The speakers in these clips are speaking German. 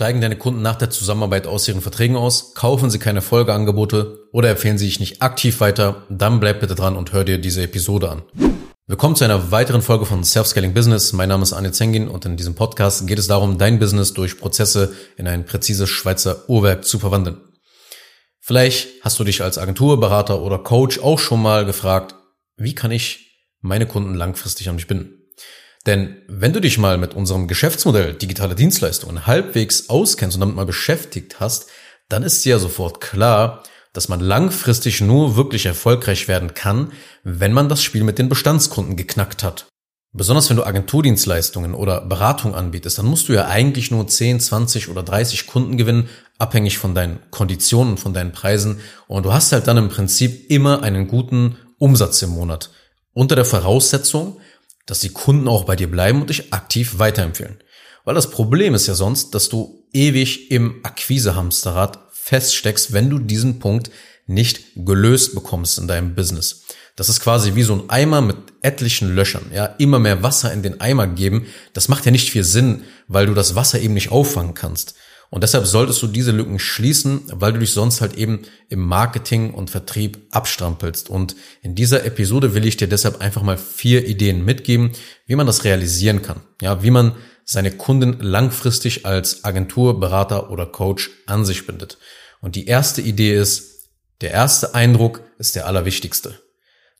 Steigen deine Kunden nach der Zusammenarbeit aus ihren Verträgen aus? Kaufen sie keine Folgeangebote oder empfehlen sie dich nicht aktiv weiter? Dann bleib bitte dran und hör dir diese Episode an. Willkommen zu einer weiteren Folge von Self-Scaling Business. Mein Name ist Anne Zengin und in diesem Podcast geht es darum, dein Business durch Prozesse in ein präzises Schweizer Uhrwerk zu verwandeln. Vielleicht hast du dich als Agentur, Berater oder Coach auch schon mal gefragt, wie kann ich meine Kunden langfristig an mich binden? Denn wenn du dich mal mit unserem Geschäftsmodell digitale Dienstleistungen halbwegs auskennst und damit mal beschäftigt hast, dann ist dir ja sofort klar, dass man langfristig nur wirklich erfolgreich werden kann, wenn man das Spiel mit den Bestandskunden geknackt hat. Besonders wenn du Agenturdienstleistungen oder Beratung anbietest, dann musst du ja eigentlich nur 10, 20 oder 30 Kunden gewinnen, abhängig von deinen Konditionen, von deinen Preisen. Und du hast halt dann im Prinzip immer einen guten Umsatz im Monat. Unter der Voraussetzung, dass die Kunden auch bei dir bleiben und dich aktiv weiterempfehlen. Weil das Problem ist ja sonst, dass du ewig im Akquisehamsterrad feststeckst, wenn du diesen Punkt nicht gelöst bekommst in deinem Business. Das ist quasi wie so ein Eimer mit etlichen Löchern. Ja, immer mehr Wasser in den Eimer geben. Das macht ja nicht viel Sinn, weil du das Wasser eben nicht auffangen kannst. Und deshalb solltest du diese Lücken schließen, weil du dich sonst halt eben im Marketing und Vertrieb abstrampelst. Und in dieser Episode will ich dir deshalb einfach mal vier Ideen mitgeben, wie man das realisieren kann. Ja, wie man seine Kunden langfristig als Agentur, Berater oder Coach an sich bindet. Und die erste Idee ist, der erste Eindruck ist der allerwichtigste.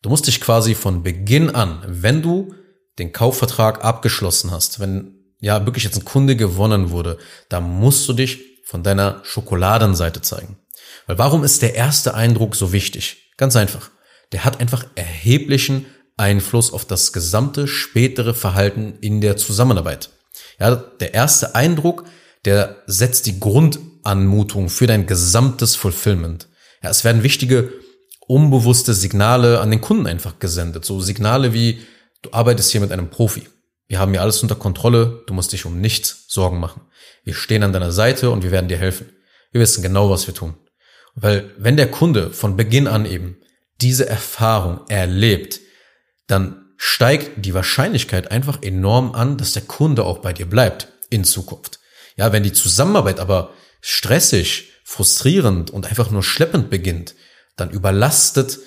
Du musst dich quasi von Beginn an, wenn du den Kaufvertrag abgeschlossen hast, wenn ja wirklich jetzt ein Kunde gewonnen wurde, da musst du dich von deiner Schokoladenseite zeigen. Weil warum ist der erste Eindruck so wichtig? Ganz einfach. Der hat einfach erheblichen Einfluss auf das gesamte spätere Verhalten in der Zusammenarbeit. Ja, der erste Eindruck, der setzt die Grundanmutung für dein gesamtes Fulfillment. Ja, es werden wichtige unbewusste Signale an den Kunden einfach gesendet. So Signale wie, du arbeitest hier mit einem Profi. Wir haben hier alles unter Kontrolle, du musst dich um nichts Sorgen machen. Wir stehen an deiner Seite und wir werden dir helfen. Wir wissen genau, was wir tun. Weil wenn der Kunde von Beginn an eben diese Erfahrung erlebt, dann steigt die Wahrscheinlichkeit einfach enorm an, dass der Kunde auch bei dir bleibt in Zukunft. Ja, wenn die Zusammenarbeit aber stressig, frustrierend und einfach nur schleppend beginnt, dann überlastet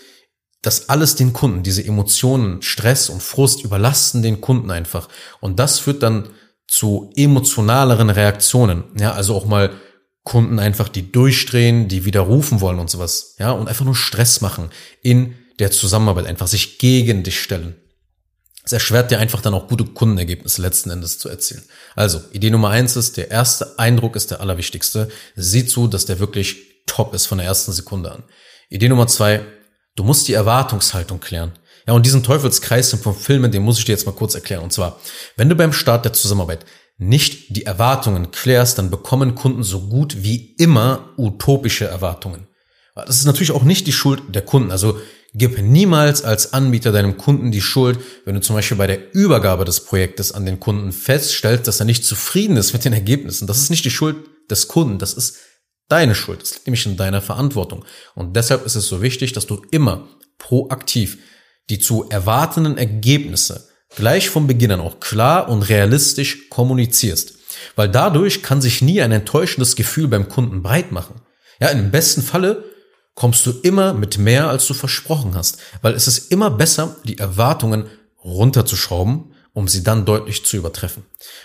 das alles den Kunden, diese Emotionen, Stress und Frust überlasten den Kunden einfach. Und das führt dann zu emotionaleren Reaktionen. Ja, also auch mal Kunden einfach, die durchdrehen, die widerrufen wollen und sowas. Ja, und einfach nur Stress machen in der Zusammenarbeit, einfach sich gegen dich stellen. Es erschwert dir einfach dann auch gute Kundenergebnisse letzten Endes zu erzielen. Also, Idee Nummer eins ist, der erste Eindruck ist der allerwichtigste. Sieh zu, dass der wirklich top ist von der ersten Sekunde an. Idee Nummer zwei, Du musst die Erwartungshaltung klären. Ja, und diesen Teufelskreis vom Filmen, den muss ich dir jetzt mal kurz erklären. Und zwar, wenn du beim Start der Zusammenarbeit nicht die Erwartungen klärst, dann bekommen Kunden so gut wie immer utopische Erwartungen. Das ist natürlich auch nicht die Schuld der Kunden. Also gib niemals als Anbieter deinem Kunden die Schuld, wenn du zum Beispiel bei der Übergabe des Projektes an den Kunden feststellst, dass er nicht zufrieden ist mit den Ergebnissen. Das ist nicht die Schuld des Kunden. Das ist deine Schuld. Das liegt nämlich in deiner Verantwortung. Und deshalb ist es so wichtig, dass du immer proaktiv die zu erwartenden Ergebnisse gleich vom Beginn an auch klar und realistisch kommunizierst. Weil dadurch kann sich nie ein enttäuschendes Gefühl beim Kunden breit machen. Ja, im besten Falle kommst du immer mit mehr, als du versprochen hast. Weil es ist immer besser, die Erwartungen runterzuschrauben, um sie dann deutlich zu übertreffen.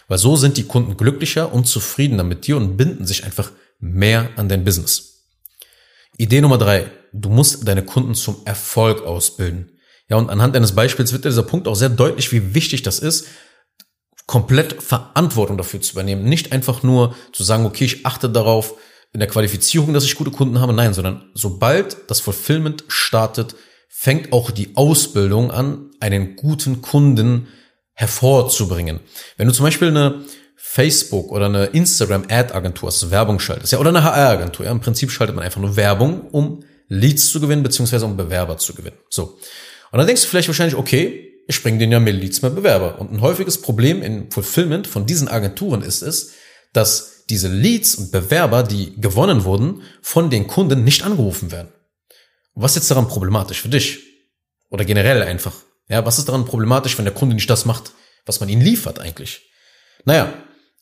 Weil so sind die Kunden glücklicher und zufriedener mit dir und binden sich einfach mehr an dein Business. Idee Nummer drei. Du musst deine Kunden zum Erfolg ausbilden. Ja, und anhand eines Beispiels wird dieser Punkt auch sehr deutlich, wie wichtig das ist, komplett Verantwortung dafür zu übernehmen. Nicht einfach nur zu sagen, okay, ich achte darauf in der Qualifizierung, dass ich gute Kunden habe. Nein, sondern sobald das Fulfillment startet, fängt auch die Ausbildung an, einen guten Kunden hervorzubringen. Wenn du zum Beispiel eine Facebook oder eine Instagram-Ad-Agentur, also Werbung schaltest, ja, oder eine HR-Agentur, ja, im Prinzip schaltet man einfach nur Werbung, um Leads zu gewinnen, beziehungsweise um Bewerber zu gewinnen. So. Und dann denkst du vielleicht wahrscheinlich, okay, ich bringe denen ja mehr Leads, mehr Bewerber. Und ein häufiges Problem im Fulfillment von diesen Agenturen ist es, dass diese Leads und Bewerber, die gewonnen wurden, von den Kunden nicht angerufen werden. Was ist jetzt daran problematisch für dich? Oder generell einfach? Ja, was ist daran problematisch, wenn der Kunde nicht das macht, was man ihm liefert eigentlich? Naja,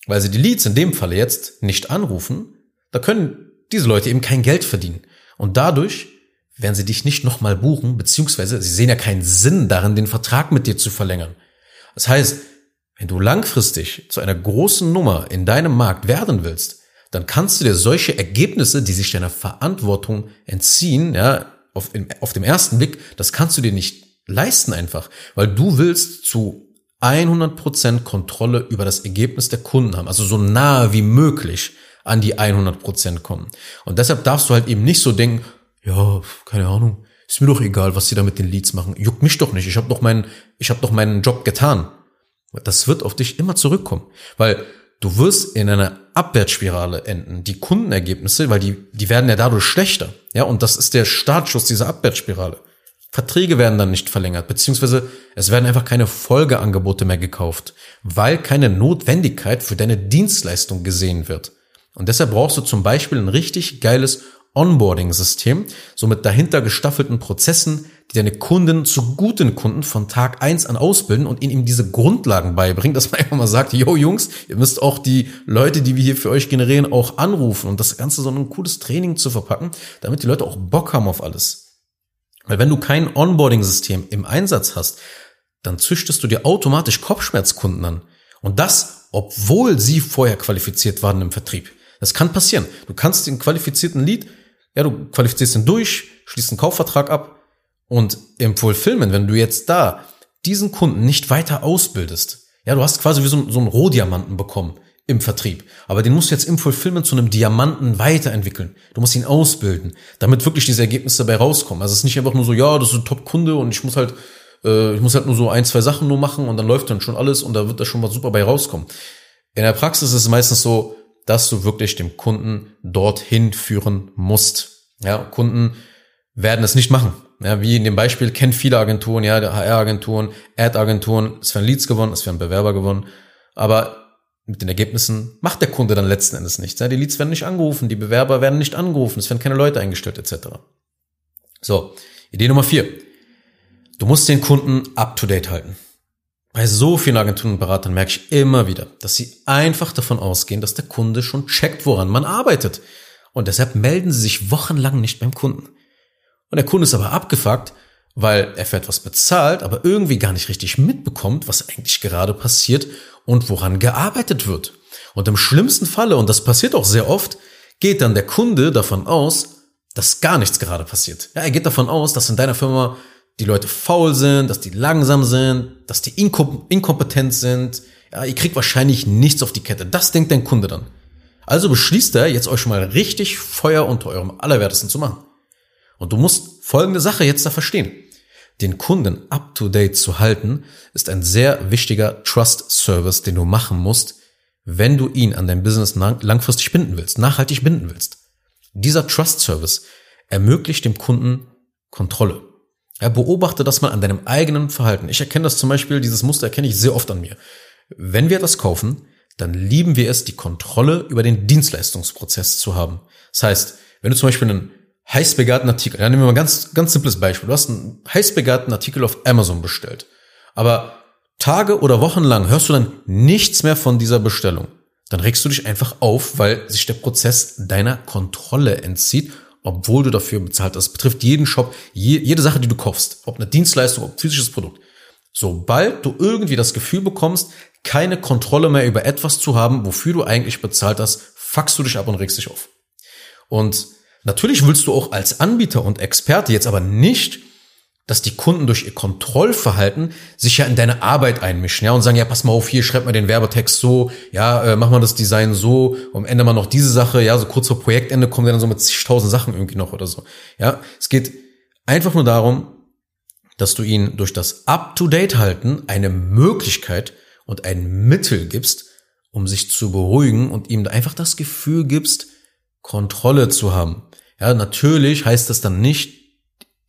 weil sie die Leads in dem Falle jetzt nicht anrufen, da können diese Leute eben kein Geld verdienen. Und dadurch werden sie dich nicht nochmal buchen, beziehungsweise sie sehen ja keinen Sinn darin, den Vertrag mit dir zu verlängern. Das heißt, wenn du langfristig zu einer großen Nummer in deinem Markt werden willst, dann kannst du dir solche Ergebnisse, die sich deiner Verantwortung entziehen, ja, auf, auf dem ersten Blick, das kannst du dir nicht leisten einfach, weil du willst zu 100% Kontrolle über das Ergebnis der Kunden haben, also so nahe wie möglich an die 100% kommen. Und deshalb darfst du halt eben nicht so denken, ja, keine Ahnung, ist mir doch egal, was sie da mit den Leads machen. Juckt mich doch nicht. Ich habe doch meinen, ich habe doch meinen Job getan. Das wird auf dich immer zurückkommen, weil du wirst in einer Abwärtsspirale enden. Die Kundenergebnisse, weil die, die werden ja dadurch schlechter. Ja, und das ist der Startschuss dieser Abwärtsspirale. Verträge werden dann nicht verlängert, beziehungsweise es werden einfach keine Folgeangebote mehr gekauft, weil keine Notwendigkeit für deine Dienstleistung gesehen wird. Und deshalb brauchst du zum Beispiel ein richtig geiles Onboarding-System, so mit dahinter gestaffelten Prozessen, die deine Kunden zu guten Kunden von Tag eins an ausbilden und ihnen eben diese Grundlagen beibringen, dass man einfach mal sagt, yo Jungs, ihr müsst auch die Leute, die wir hier für euch generieren, auch anrufen und das Ganze so ein cooles Training zu verpacken, damit die Leute auch Bock haben auf alles. Weil wenn du kein Onboarding-System im Einsatz hast, dann züchtest du dir automatisch Kopfschmerzkunden an. Und das, obwohl sie vorher qualifiziert waren im Vertrieb. Das kann passieren. Du kannst den qualifizierten Lead ja, du qualifizierst ihn durch, schließt einen Kaufvertrag ab und im Fulfillment, wenn du jetzt da diesen Kunden nicht weiter ausbildest, ja, du hast quasi wie so, so einen Rohdiamanten bekommen im Vertrieb. Aber den musst du jetzt im Fulfillment zu einem Diamanten weiterentwickeln. Du musst ihn ausbilden, damit wirklich diese Ergebnisse dabei rauskommen. Also es ist nicht einfach nur so, ja, das ist ein Top-Kunde und ich muss halt, äh, ich muss halt nur so ein, zwei Sachen nur machen und dann läuft dann schon alles und da wird da schon mal super bei rauskommen. In der Praxis ist es meistens so, dass du wirklich dem Kunden dorthin führen musst. Ja, Kunden werden es nicht machen. Ja, wie in dem Beispiel kennt viele Agenturen, ja, HR-Agenturen, Ad-Agenturen, es werden Leads gewonnen, es werden Bewerber gewonnen, aber mit den Ergebnissen macht der Kunde dann letzten Endes nichts. Ja, die Leads werden nicht angerufen, die Bewerber werden nicht angerufen, es werden keine Leute eingestellt etc. So, Idee Nummer vier. Du musst den Kunden up to date halten. Bei so vielen Agenturen und Beratern merke ich immer wieder, dass sie einfach davon ausgehen, dass der Kunde schon checkt, woran man arbeitet. Und deshalb melden sie sich wochenlang nicht beim Kunden. Und der Kunde ist aber abgefuckt, weil er für etwas bezahlt, aber irgendwie gar nicht richtig mitbekommt, was eigentlich gerade passiert und woran gearbeitet wird. Und im schlimmsten Falle, und das passiert auch sehr oft, geht dann der Kunde davon aus, dass gar nichts gerade passiert. Ja, er geht davon aus, dass in deiner Firma die Leute faul sind, dass die langsam sind, dass die inkom inkompetent sind. Ja, ihr kriegt wahrscheinlich nichts auf die Kette. Das denkt dein Kunde dann. Also beschließt er, jetzt euch mal richtig Feuer unter eurem Allerwertesten zu machen. Und du musst folgende Sache jetzt da verstehen. Den Kunden up to date zu halten, ist ein sehr wichtiger Trust Service, den du machen musst, wenn du ihn an dein Business langfristig binden willst, nachhaltig binden willst. Dieser Trust Service ermöglicht dem Kunden Kontrolle. Ja, beobachte das mal an deinem eigenen Verhalten. Ich erkenne das zum Beispiel, dieses Muster erkenne ich sehr oft an mir. Wenn wir etwas kaufen, dann lieben wir es, die Kontrolle über den Dienstleistungsprozess zu haben. Das heißt, wenn du zum Beispiel einen heiß Artikel, ja, nehmen wir mal ein ganz, ganz simples Beispiel. Du hast einen heiß Artikel auf Amazon bestellt. Aber Tage oder Wochen lang hörst du dann nichts mehr von dieser Bestellung. Dann regst du dich einfach auf, weil sich der Prozess deiner Kontrolle entzieht obwohl du dafür bezahlt hast. Das betrifft jeden Shop, je, jede Sache, die du kaufst, ob eine Dienstleistung, ob physisches Produkt. Sobald du irgendwie das Gefühl bekommst, keine Kontrolle mehr über etwas zu haben, wofür du eigentlich bezahlt hast, fuckst du dich ab und regst dich auf. Und natürlich willst du auch als Anbieter und Experte jetzt aber nicht dass die Kunden durch ihr Kontrollverhalten sich ja in deine Arbeit einmischen, ja, und sagen, ja, pass mal auf, hier schreib mal den Werbetext so, ja, äh, mach mal das Design so, am Ende mal noch diese Sache, ja, so kurz vor Projektende kommen wir dann so mit zigtausend Sachen irgendwie noch oder so. Ja, es geht einfach nur darum, dass du ihnen durch das Up-to-Date-Halten eine Möglichkeit und ein Mittel gibst, um sich zu beruhigen und ihm einfach das Gefühl gibst, Kontrolle zu haben. Ja, natürlich heißt das dann nicht,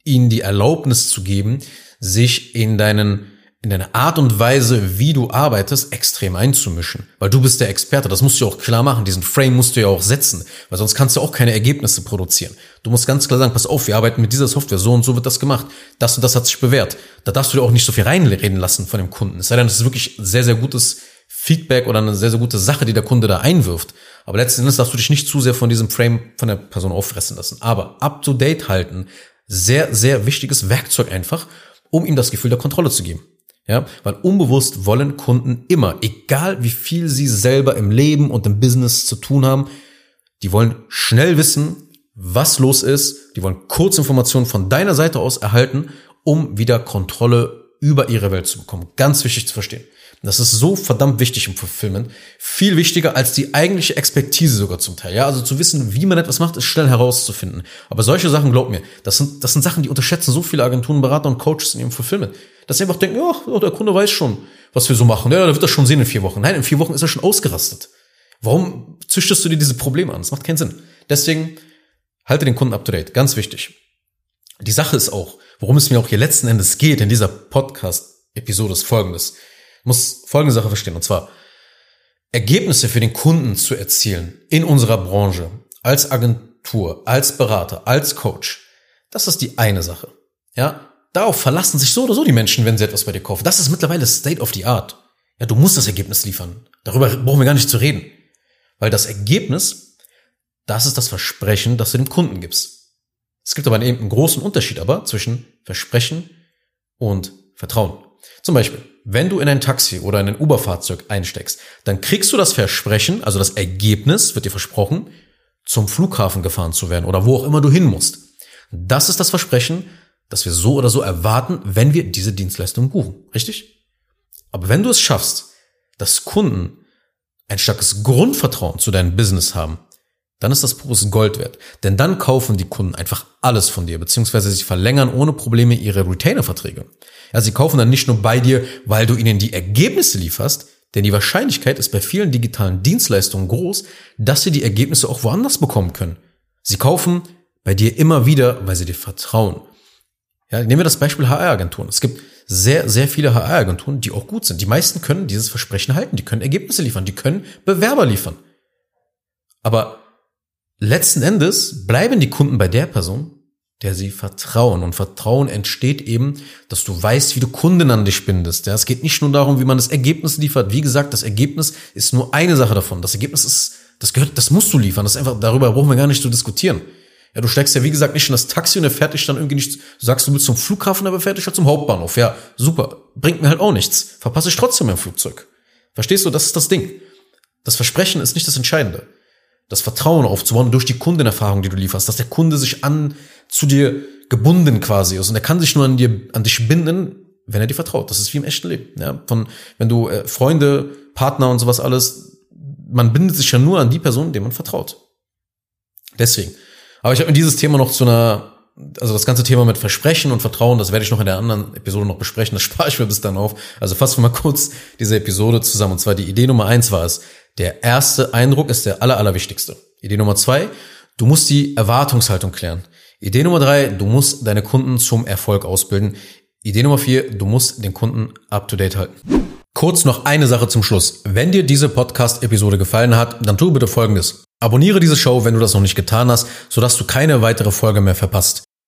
ihnen die Erlaubnis zu geben, sich in deinen in deine Art und Weise, wie du arbeitest, extrem einzumischen. Weil du bist der Experte, das musst du auch klar machen. Diesen Frame musst du ja auch setzen, weil sonst kannst du auch keine Ergebnisse produzieren. Du musst ganz klar sagen, pass auf, wir arbeiten mit dieser Software, so und so wird das gemacht. Das und das hat sich bewährt. Da darfst du dir auch nicht so viel reinreden lassen von dem Kunden. Es sei denn, das ist wirklich sehr, sehr gutes Feedback oder eine sehr, sehr gute Sache, die der Kunde da einwirft. Aber letzten Endes darfst du dich nicht zu sehr von diesem Frame von der Person auffressen lassen. Aber up to date halten, sehr, sehr wichtiges Werkzeug einfach, um ihm das Gefühl der Kontrolle zu geben. Ja, weil unbewusst wollen Kunden immer, egal wie viel sie selber im Leben und im Business zu tun haben, die wollen schnell wissen, was los ist. Die wollen Kurzinformationen von deiner Seite aus erhalten, um wieder Kontrolle über ihre Welt zu bekommen. Ganz wichtig zu verstehen. Das ist so verdammt wichtig im Fulfillment. Viel wichtiger als die eigentliche Expertise sogar zum Teil. Ja, also zu wissen, wie man etwas macht, ist schnell herauszufinden. Aber solche Sachen, glaub mir, das sind, das sind Sachen, die unterschätzen so viele Agenturen, Berater und Coaches in ihrem Fulfillment. Dass sie einfach denken, ja, der Kunde weiß schon, was wir so machen. Ja, der wird das schon sehen in vier Wochen. Nein, in vier Wochen ist er schon ausgerastet. Warum züchtest du dir diese Probleme an? Das macht keinen Sinn. Deswegen halte den Kunden up to date. Ganz wichtig. Die Sache ist auch, worum es mir auch hier letzten Endes geht in dieser Podcast-Episode ist folgendes muss folgende Sache verstehen, und zwar Ergebnisse für den Kunden zu erzielen in unserer Branche, als Agentur, als Berater, als Coach, das ist die eine Sache. Ja, darauf verlassen sich so oder so die Menschen, wenn sie etwas bei dir kaufen. Das ist mittlerweile State of the Art. Ja, du musst das Ergebnis liefern. Darüber brauchen wir gar nicht zu reden. Weil das Ergebnis, das ist das Versprechen, das du dem Kunden gibst. Es gibt aber eben einen großen Unterschied aber zwischen Versprechen und Vertrauen. Zum Beispiel, wenn du in ein Taxi oder in ein Uber-Fahrzeug einsteckst, dann kriegst du das Versprechen, also das Ergebnis, wird dir versprochen, zum Flughafen gefahren zu werden oder wo auch immer du hin musst. Das ist das Versprechen, das wir so oder so erwarten, wenn wir diese Dienstleistung buchen. Richtig? Aber wenn du es schaffst, dass Kunden ein starkes Grundvertrauen zu deinem Business haben, dann ist das pures Gold wert. Denn dann kaufen die Kunden einfach alles von dir, beziehungsweise sie verlängern ohne Probleme ihre Retainer-Verträge. Ja, sie kaufen dann nicht nur bei dir, weil du ihnen die Ergebnisse lieferst, denn die Wahrscheinlichkeit ist bei vielen digitalen Dienstleistungen groß, dass sie die Ergebnisse auch woanders bekommen können. Sie kaufen bei dir immer wieder, weil sie dir vertrauen. Ja, nehmen wir das Beispiel HR-Agenturen. Es gibt sehr, sehr viele HR-Agenturen, die auch gut sind. Die meisten können dieses Versprechen halten, die können Ergebnisse liefern, die können Bewerber liefern. Aber letzten Endes bleiben die Kunden bei der Person, der sie vertrauen. Und Vertrauen entsteht eben, dass du weißt, wie du Kunden an dich bindest. Ja, es geht nicht nur darum, wie man das Ergebnis liefert. Wie gesagt, das Ergebnis ist nur eine Sache davon. Das Ergebnis ist, das gehört, das musst du liefern. Das ist einfach, darüber brauchen wir gar nicht zu diskutieren. Ja, du steigst ja, wie gesagt, nicht in das Taxi und er fährt dich dann irgendwie nicht, du sagst, du willst zum Flughafen, aber fährt dich halt zum Hauptbahnhof. Ja, super. Bringt mir halt auch nichts. Verpasse ich trotzdem mein Flugzeug. Verstehst du? Das ist das Ding. Das Versprechen ist nicht das Entscheidende das Vertrauen aufzubauen durch die Kundenerfahrung, die du lieferst, dass der Kunde sich an zu dir gebunden quasi ist und er kann sich nur an dir an dich binden, wenn er dir vertraut. Das ist wie im echten Leben. Ja, von wenn du äh, Freunde, Partner und sowas alles, man bindet sich ja nur an die Person, dem man vertraut. Deswegen. Aber ich habe mir dieses Thema noch zu einer also das ganze Thema mit Versprechen und Vertrauen, das werde ich noch in der anderen Episode noch besprechen, das spare ich mir bis dann auf. Also fassen wir mal kurz diese Episode zusammen. Und zwar die Idee Nummer eins war es, der erste Eindruck ist der aller, allerwichtigste. Idee Nummer zwei, du musst die Erwartungshaltung klären. Idee Nummer drei, du musst deine Kunden zum Erfolg ausbilden. Idee Nummer vier, du musst den Kunden up to date halten. Kurz noch eine Sache zum Schluss. Wenn dir diese Podcast-Episode gefallen hat, dann tu bitte Folgendes. Abonniere diese Show, wenn du das noch nicht getan hast, sodass du keine weitere Folge mehr verpasst.